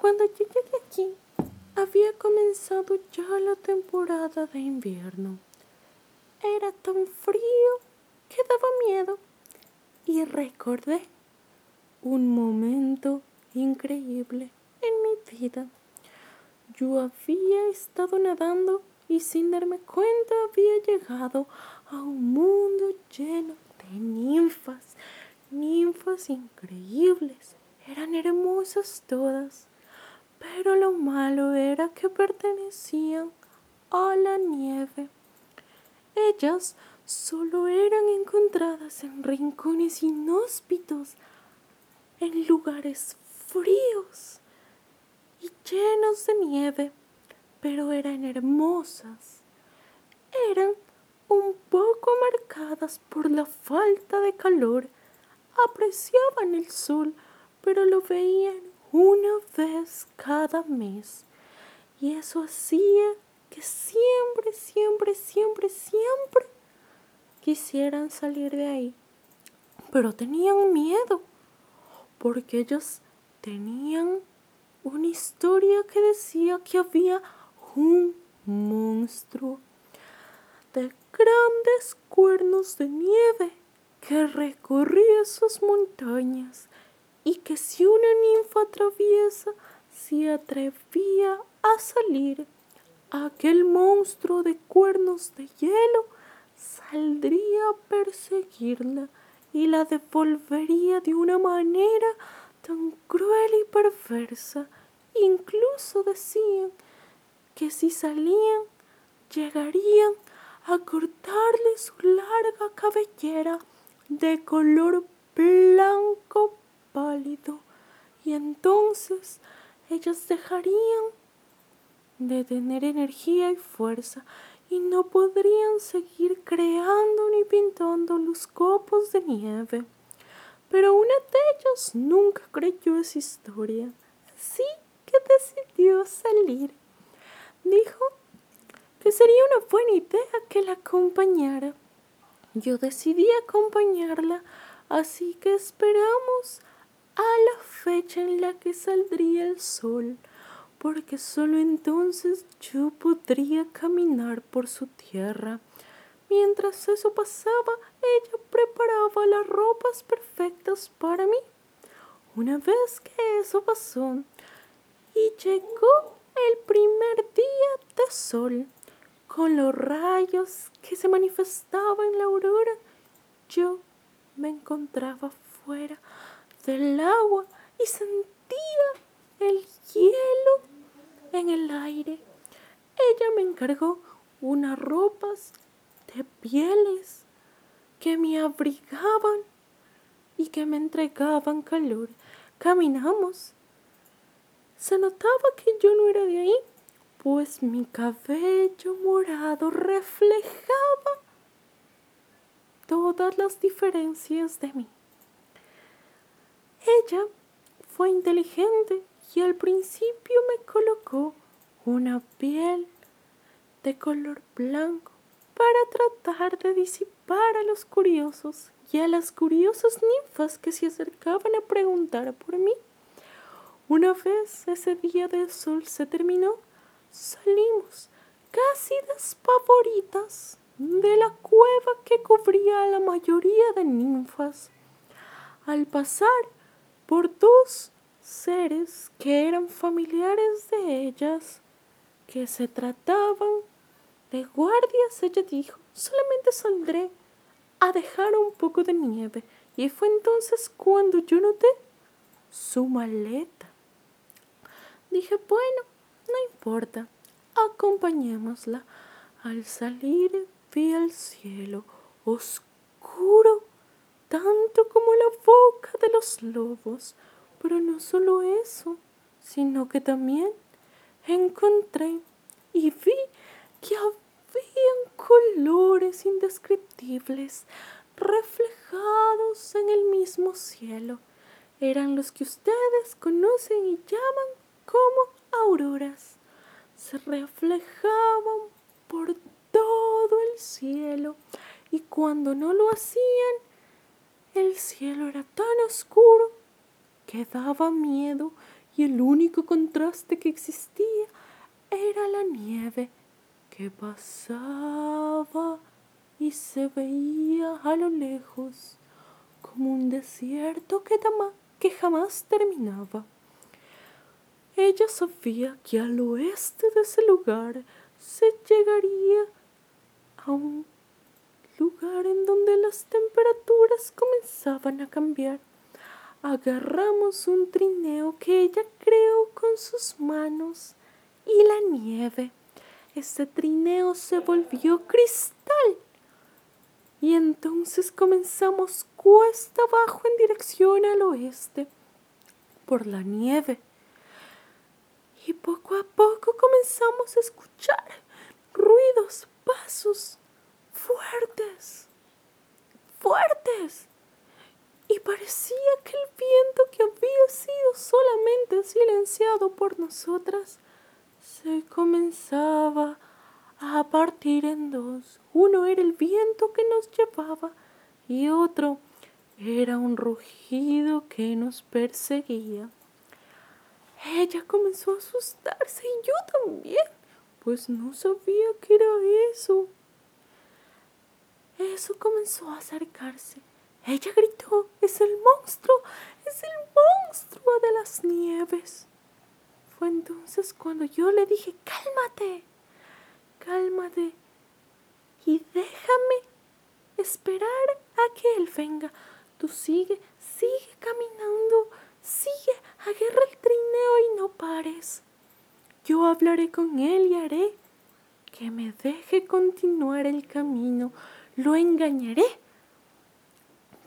Cuando yo llegué aquí, había comenzado ya la temporada de invierno. Era tan frío que daba miedo y recordé un momento increíble en mi vida. Yo había estado nadando y sin darme cuenta había llegado a un mundo lleno de ninfas, ninfas increíbles. Eran hermosas todas, malo era que pertenecían a la nieve. Ellas solo eran encontradas en rincones inhóspitos, en lugares fríos y llenos de nieve, pero eran hermosas. Eran un poco marcadas por la falta de calor. Apreciaban el sol, pero lo veían una vez cada mes. Y eso hacía que siempre, siempre, siempre, siempre quisieran salir de ahí. Pero tenían miedo, porque ellos tenían una historia que decía que había un monstruo de grandes cuernos de nieve que recorría sus montañas y que si una ninfa traviesa se atrevía a salir, aquel monstruo de cuernos de hielo saldría a perseguirla y la devolvería de una manera tan cruel y perversa. Incluso decían que si salían, llegarían a cortarle su larga cabellera de color blanco pálido y entonces ellas dejarían de tener energía y fuerza y no podrían seguir creando ni pintando los copos de nieve. Pero una de ellas nunca creyó esa historia, así que decidió salir. Dijo que sería una buena idea que la acompañara. Yo decidí acompañarla, así que esperamos a la fecha en la que saldría el sol porque solo entonces yo podría caminar por su tierra. Mientras eso pasaba, ella preparaba las ropas perfectas para mí. Una vez que eso pasó y llegó el primer día de sol, con los rayos que se manifestaban en la aurora, yo me encontraba fuera del agua y sentía el hielo en el aire. Ella me encargó unas ropas de pieles que me abrigaban y que me entregaban calor. Caminamos. Se notaba que yo no era de ahí, pues mi cabello morado reflejaba todas las diferencias de mí. Ella fue inteligente y al principio me colocó una piel de color blanco para tratar de disipar a los curiosos y a las curiosas ninfas que se acercaban a preguntar por mí. Una vez ese día de sol se terminó, salimos casi despavoritas de la cueva que cubría a la mayoría de ninfas. Al pasar por dos seres que eran familiares de ellas, que se trataban de guardias, ella dijo, solamente saldré a dejar un poco de nieve. Y fue entonces cuando yo noté su maleta. Dije, bueno, no importa, acompañémosla. Al salir vi el cielo oscuro, tanto como la boca de los lobos. Pero no solo eso, sino que también encontré y vi que habían colores indescriptibles reflejados en el mismo cielo. Eran los que ustedes conocen y llaman como auroras. Se reflejaban por todo el cielo y cuando no lo hacían, el cielo era tan oscuro que daba miedo y el único contraste que existía era la nieve que pasaba y se veía a lo lejos como un desierto que, que jamás terminaba. Ella sabía que al oeste de ese lugar se llegaría a un lugar en donde las temperaturas comenzaban a cambiar. Agarramos un trineo que ella creó con sus manos y la nieve. Ese trineo se volvió cristal. Y entonces comenzamos cuesta abajo en dirección al oeste por la nieve. Y poco a poco comenzamos a escuchar ruidos, pasos fuertes, fuertes. Y parecía que el viento que había sido solamente silenciado por nosotras se comenzaba a partir en dos. Uno era el viento que nos llevaba y otro era un rugido que nos perseguía. Ella comenzó a asustarse y yo también, pues no sabía qué era eso. Comenzó a acercarse. Ella gritó, es el monstruo, es el monstruo de las nieves. Fue entonces cuando yo le dije, cálmate, cálmate y déjame esperar a que él venga. Tú sigue, sigue caminando, sigue, agarra el trineo y no pares. Yo hablaré con él y haré que me deje continuar el camino. Lo engañaré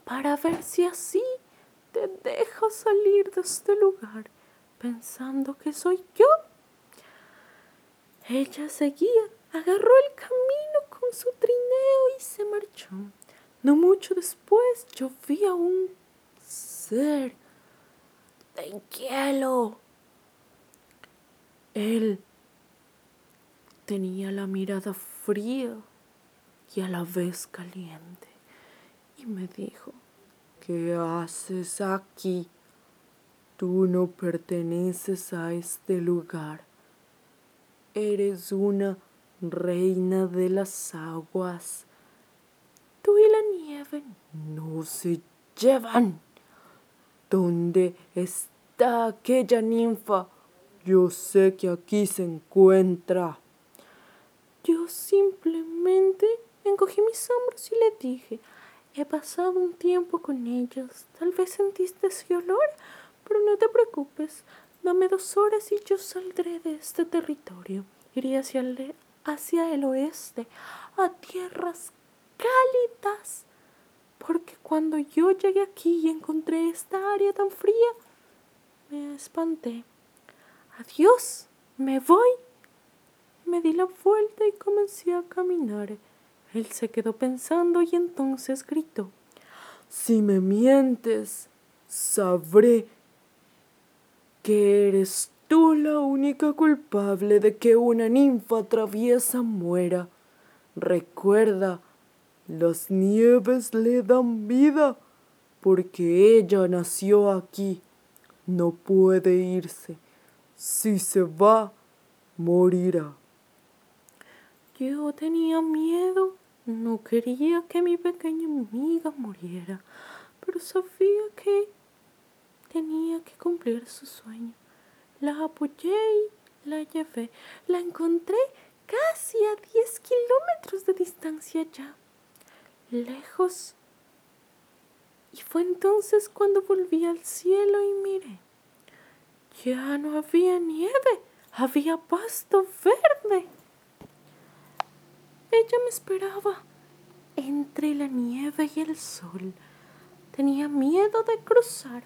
para ver si así te dejo salir de este lugar pensando que soy yo. Ella seguía, agarró el camino con su trineo y se marchó. No mucho después yo vi a un ser de hielo. Él tenía la mirada fría y a la vez caliente y me dijo, ¿qué haces aquí? Tú no perteneces a este lugar. Eres una reina de las aguas. Tú y la nieve no se llevan. ¿Dónde está aquella ninfa? Yo sé que aquí se encuentra. Yo simplemente encogí mis hombros y le dije, he pasado un tiempo con ellos. Tal vez sentiste ese olor. Pero no te preocupes, dame dos horas y yo saldré de este territorio. Iré hacia el, hacia el oeste, a tierras cálidas. Porque cuando yo llegué aquí y encontré esta área tan fría, me espanté. Adiós, me voy. Me di la vuelta y comencé a caminar. Él se quedó pensando y entonces gritó. Si me mientes, sabré que eres tú la única culpable de que una ninfa traviesa muera. Recuerda, las nieves le dan vida porque ella nació aquí. No puede irse. Si se va, morirá. Yo tenía miedo. No quería que mi pequeña amiga muriera, pero sabía que tenía que cumplir su sueño. La apoyé y la llevé. La encontré casi a 10 kilómetros de distancia ya, lejos. Y fue entonces cuando volví al cielo y miré. Ya no había nieve, había pasto verde. Ella me esperaba entre la nieve y el sol. Tenía miedo de cruzar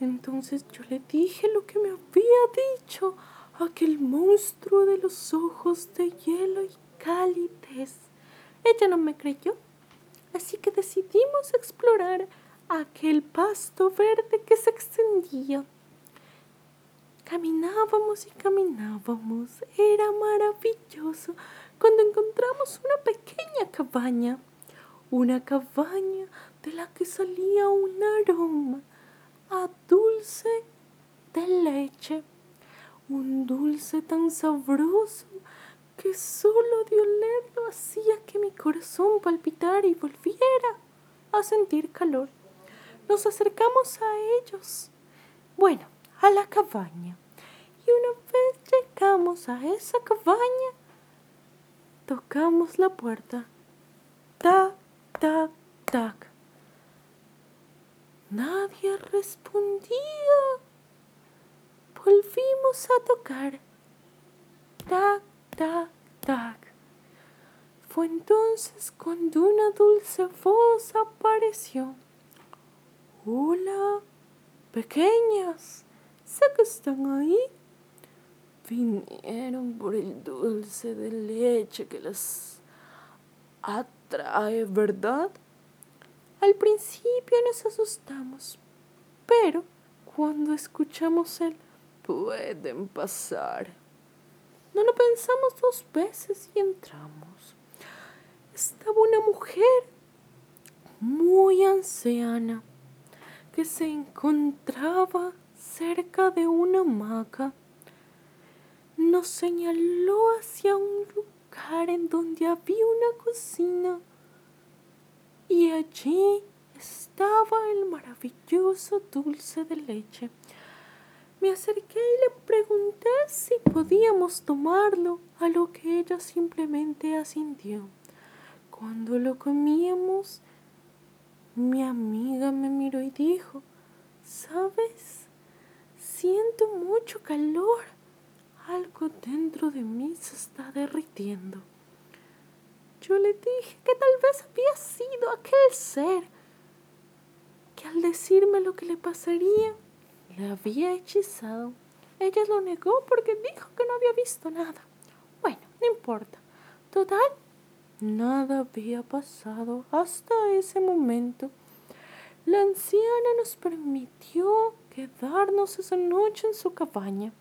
entonces yo le dije lo que me había dicho aquel monstruo de los ojos de hielo y calidez. Ella no me creyó, así que decidimos explorar aquel pasto verde que se extendía. Caminábamos y caminábamos. Era maravilloso cuando encontramos una pequeña cabaña. Una cabaña de la que salía un aroma a dulce de leche, un dulce tan sabroso que solo de olerlo hacía que mi corazón palpitara y volviera a sentir calor. Nos acercamos a ellos, bueno, a la cabaña, y una vez llegamos a esa cabaña, tocamos la puerta. Tac, tac, tac. Nadie respondía. Volvimos a tocar. Tac, tac, tac. Fue entonces cuando una dulce voz apareció. Hola, pequeñas, sé que están ahí. Vinieron por el dulce de leche que las atrae, ¿verdad? Al principio nos asustamos, pero cuando escuchamos el pueden pasar, no lo pensamos dos veces y entramos. Estaba una mujer muy anciana que se encontraba cerca de una hamaca. Nos señaló hacia un lugar en donde había una cocina y allí estaba el maravilloso dulce de leche. Me acerqué y le pregunté si podíamos tomarlo, a lo que ella simplemente asintió. Cuando lo comíamos, mi amiga me miró y dijo, ¿sabes? Siento mucho calor. Algo dentro de mí se está derritiendo. Yo le dije que tal vez había sido aquel ser que al decirme lo que le pasaría, le había hechizado. Ella lo negó porque dijo que no había visto nada. Bueno, no importa. Total, nada había pasado hasta ese momento. La anciana nos permitió quedarnos esa noche en su cabaña.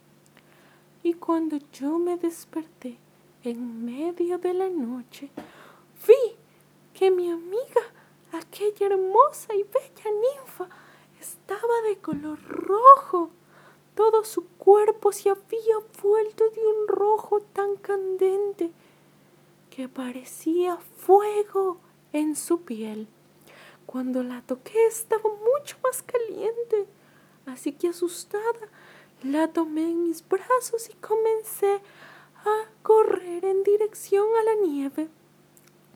Y cuando yo me desperté, en medio de la noche, vi que mi amiga, aquella hermosa y bella ninfa, estaba de color rojo. Todo su cuerpo se había vuelto de un rojo tan candente que parecía fuego en su piel. Cuando la toqué estaba mucho más caliente, así que asustada la tomé en mis brazos y comencé a correr en dirección a la nieve.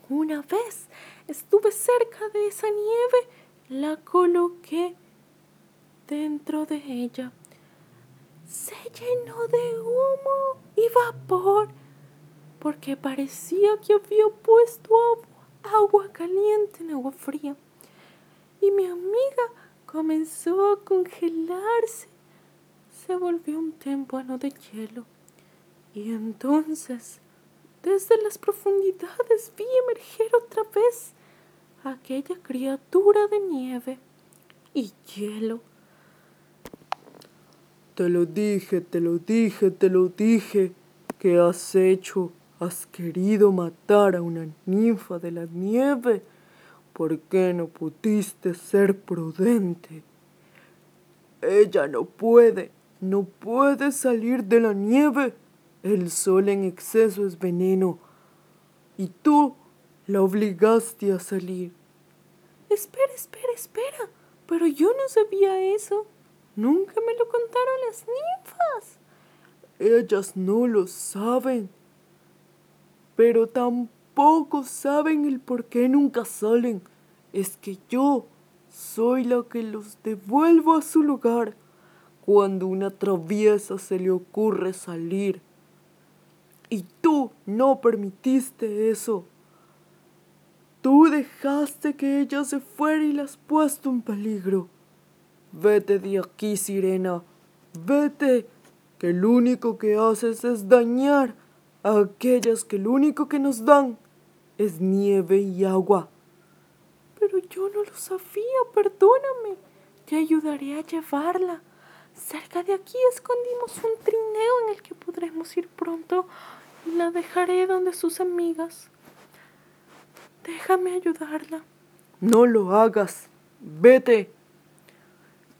Una vez estuve cerca de esa nieve, la coloqué dentro de ella. Se llenó de humo y vapor, porque parecía que había puesto agua, caliente en agua fría. Y mi amiga comenzó a congelarse. Se volvió un témpano de hielo. Y entonces, desde las profundidades vi emerger otra vez aquella criatura de nieve y hielo. Te lo dije, te lo dije, te lo dije. ¿Qué has hecho? ¿Has querido matar a una ninfa de la nieve? ¿Por qué no pudiste ser prudente? Ella no puede, no puede salir de la nieve. El sol en exceso es veneno. Y tú la obligaste a salir. Espera, espera, espera. Pero yo no sabía eso. Nunca me lo contaron las ninfas. Ellas no lo saben. Pero tampoco saben el por qué nunca salen. Es que yo soy la que los devuelvo a su lugar cuando una traviesa se le ocurre salir. Y tú no permitiste eso. Tú dejaste que ella se fuera y la has puesto en peligro. Vete de aquí, sirena. Vete, que lo único que haces es dañar a aquellas que lo único que nos dan es nieve y agua. Pero yo no lo sabía, perdóname. Te ayudaré a llevarla. Cerca de aquí escondimos un trineo en el que podremos ir pronto la dejaré donde sus amigas. Déjame ayudarla. No lo hagas. Vete.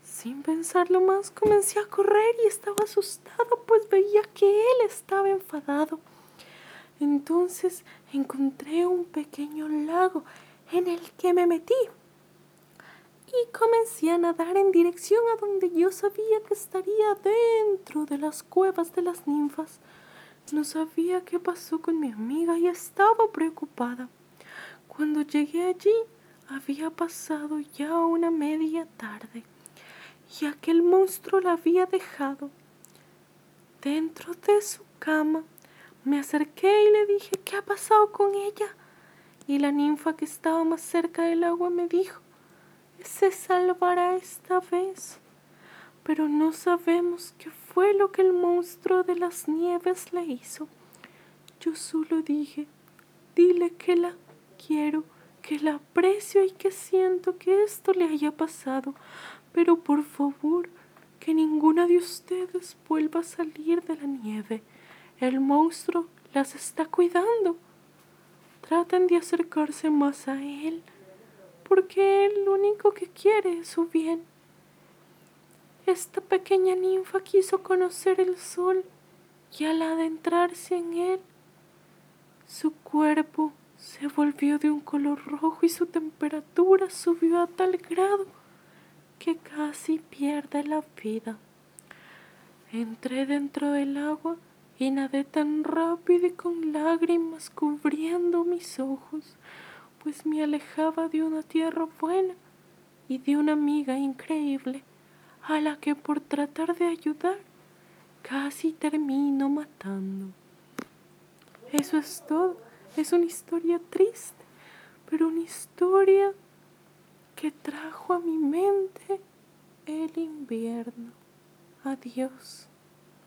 Sin pensarlo más, comencé a correr y estaba asustado, pues veía que él estaba enfadado. Entonces encontré un pequeño lago en el que me metí y comencé a nadar en dirección a donde yo sabía que estaría dentro de las cuevas de las ninfas. No sabía qué pasó con mi amiga y estaba preocupada. Cuando llegué allí había pasado ya una media tarde y aquel monstruo la había dejado. Dentro de su cama me acerqué y le dije qué ha pasado con ella. Y la ninfa que estaba más cerca del agua me dijo, se salvará esta vez. Pero no sabemos qué fue lo que el monstruo de las nieves le hizo. Yo solo dije, dile que la quiero, que la aprecio y que siento que esto le haya pasado, pero por favor, que ninguna de ustedes vuelva a salir de la nieve. El monstruo las está cuidando. Traten de acercarse más a él, porque lo único que quiere es su bien. Esta pequeña ninfa quiso conocer el sol y al adentrarse en él, su cuerpo se volvió de un color rojo y su temperatura subió a tal grado que casi pierde la vida. Entré dentro del agua y nadé tan rápido y con lágrimas cubriendo mis ojos, pues me alejaba de una tierra buena y de una amiga increíble a la que por tratar de ayudar casi termino matando. Eso es todo. Es una historia triste, pero una historia que trajo a mi mente el invierno. Adiós.